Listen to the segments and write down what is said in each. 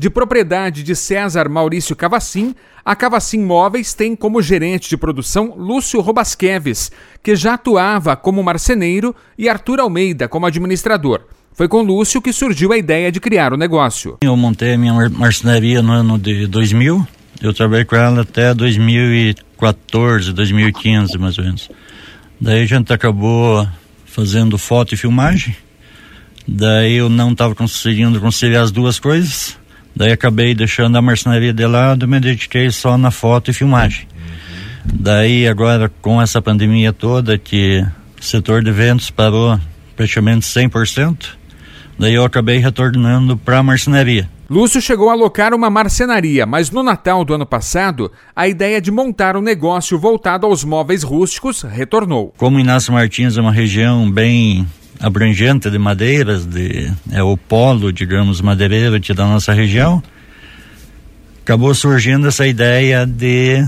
De propriedade de César Maurício Cavacim, a Cavacim Móveis tem como gerente de produção Lúcio Robasqueves, que já atuava como marceneiro, e Arthur Almeida como administrador. Foi com Lúcio que surgiu a ideia de criar o negócio. Eu montei a minha marcenaria no ano de 2000. Eu trabalhei com ela até 2014, 2015, mais ou menos. Daí a gente acabou fazendo foto e filmagem. Daí eu não estava conseguindo conciliar as duas coisas. Daí acabei deixando a marcenaria de lado me dediquei só na foto e filmagem. Daí agora com essa pandemia toda que o setor de eventos parou praticamente 100%, Daí eu acabei retornando para a marcenaria. Lúcio chegou a alocar uma marcenaria, mas no Natal do ano passado, a ideia de montar um negócio voltado aos móveis rústicos retornou. Como Inácio Martins é uma região bem abrangente de madeiras, de, é o polo, digamos, madeireiro da nossa região, acabou surgindo essa ideia de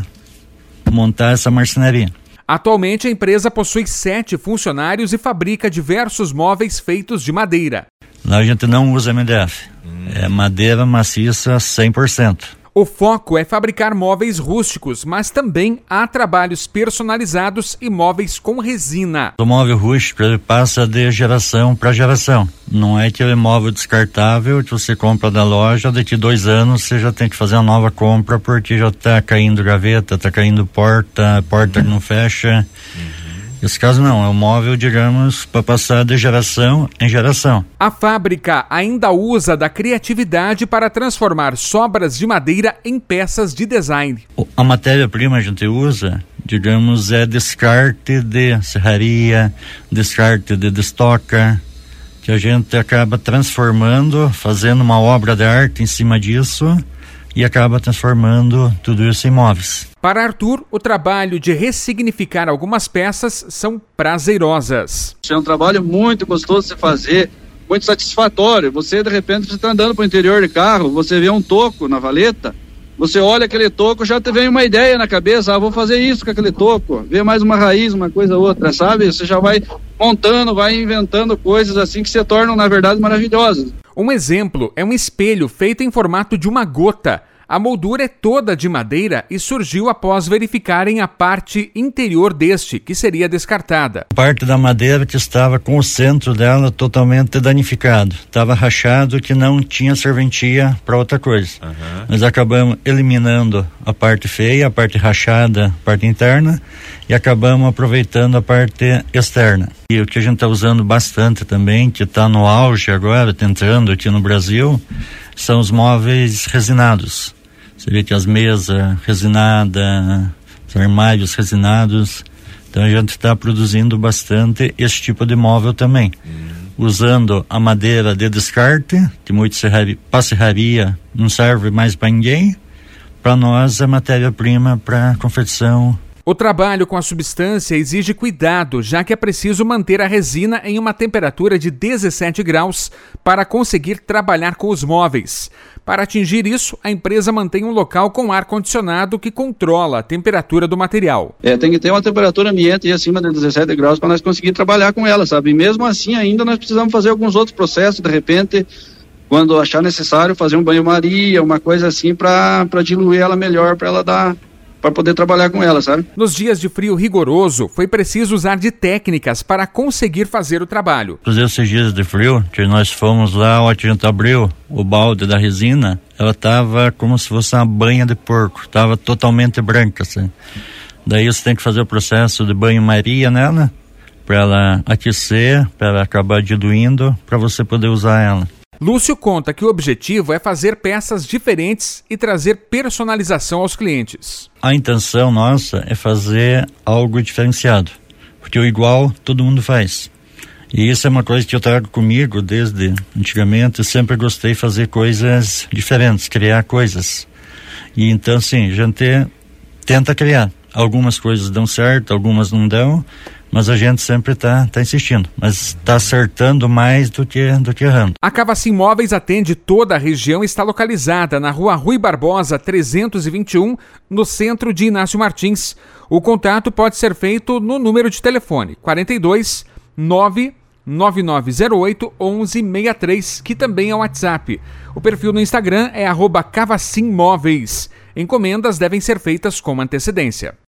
montar essa marcenaria. Atualmente, a empresa possui sete funcionários e fabrica diversos móveis feitos de madeira. Lá a gente não usa MDF. Hum. É madeira maciça 100%. O foco é fabricar móveis rústicos, mas também há trabalhos personalizados e móveis com resina. O móvel rústico ele passa de geração para geração. Não é aquele móvel descartável que você compra da loja, daqui dois anos você já tem que fazer uma nova compra porque já está caindo gaveta, está caindo porta, porta que não fecha. Uhum. Esse caso não, é um móvel, digamos, para passar de geração em geração. A fábrica ainda usa da criatividade para transformar sobras de madeira em peças de design. A matéria-prima a gente usa, digamos, é descarte de serraria, descarte de destoca, que a gente acaba transformando, fazendo uma obra de arte em cima disso e acaba transformando tudo isso em móveis. Para Arthur, o trabalho de ressignificar algumas peças são prazerosas. É um trabalho muito gostoso de fazer, muito satisfatório. Você, de repente, você está andando para o interior de carro, você vê um toco na valeta, você olha aquele toco, já te vem uma ideia na cabeça, ah, vou fazer isso com aquele toco, vê mais uma raiz, uma coisa outra, sabe? Você já vai montando, vai inventando coisas assim que se tornam, na verdade, maravilhosas. Um exemplo é um espelho feito em formato de uma gota. A moldura é toda de madeira e surgiu após verificarem a parte interior deste, que seria descartada. Parte da madeira que estava com o centro dela totalmente danificado. Estava rachado que não tinha serventia para outra coisa. Uhum. Nós acabamos eliminando a parte feia, a parte rachada, a parte interna, e acabamos aproveitando a parte externa. E o que a gente está usando bastante também, que está no auge agora, tá entrando aqui no Brasil, são os móveis resinados. Você vê que as mesas resinadas, os armários resinados. Então a gente está produzindo bastante esse tipo de móvel também. Uhum. Usando a madeira de descarte, que muito serraria, para serraria não serve mais para ninguém. Para nós é matéria-prima para confecção o trabalho com a substância exige cuidado, já que é preciso manter a resina em uma temperatura de 17 graus para conseguir trabalhar com os móveis. Para atingir isso, a empresa mantém um local com ar-condicionado que controla a temperatura do material. É, tem que ter uma temperatura ambiente acima de 17 graus para nós conseguir trabalhar com ela, sabe? E mesmo assim, ainda nós precisamos fazer alguns outros processos, de repente, quando achar necessário, fazer um banho-maria, uma coisa assim, para diluir ela melhor, para ela dar para poder trabalhar com ela, sabe? Nos dias de frio rigoroso, foi preciso usar de técnicas para conseguir fazer o trabalho. Fazer esses dias de frio, que nós fomos lá, o gente abriu o balde da resina, ela estava como se fosse uma banha de porco, estava totalmente branca, assim. Daí você tem que fazer o processo de banho-maria nela, para ela aquecer, para ela acabar diluindo, para você poder usar ela. Lúcio conta que o objetivo é fazer peças diferentes e trazer personalização aos clientes. A intenção nossa é fazer algo diferenciado, porque o igual todo mundo faz. E isso é uma coisa que eu trago comigo desde antigamente. Sempre gostei de fazer coisas diferentes, criar coisas. E então, sim, a gente tenta criar. Algumas coisas dão certo, algumas não dão, mas a gente sempre está tá insistindo, mas está acertando mais do que, do que errando. A Cavacim Móveis atende toda a região e está localizada na rua Rui Barbosa 321, no centro de Inácio Martins. O contato pode ser feito no número de telefone 42 9 9908 1163, que também é o WhatsApp. O perfil no Instagram é arroba Cavacimmóveis. Encomendas devem ser feitas com antecedência.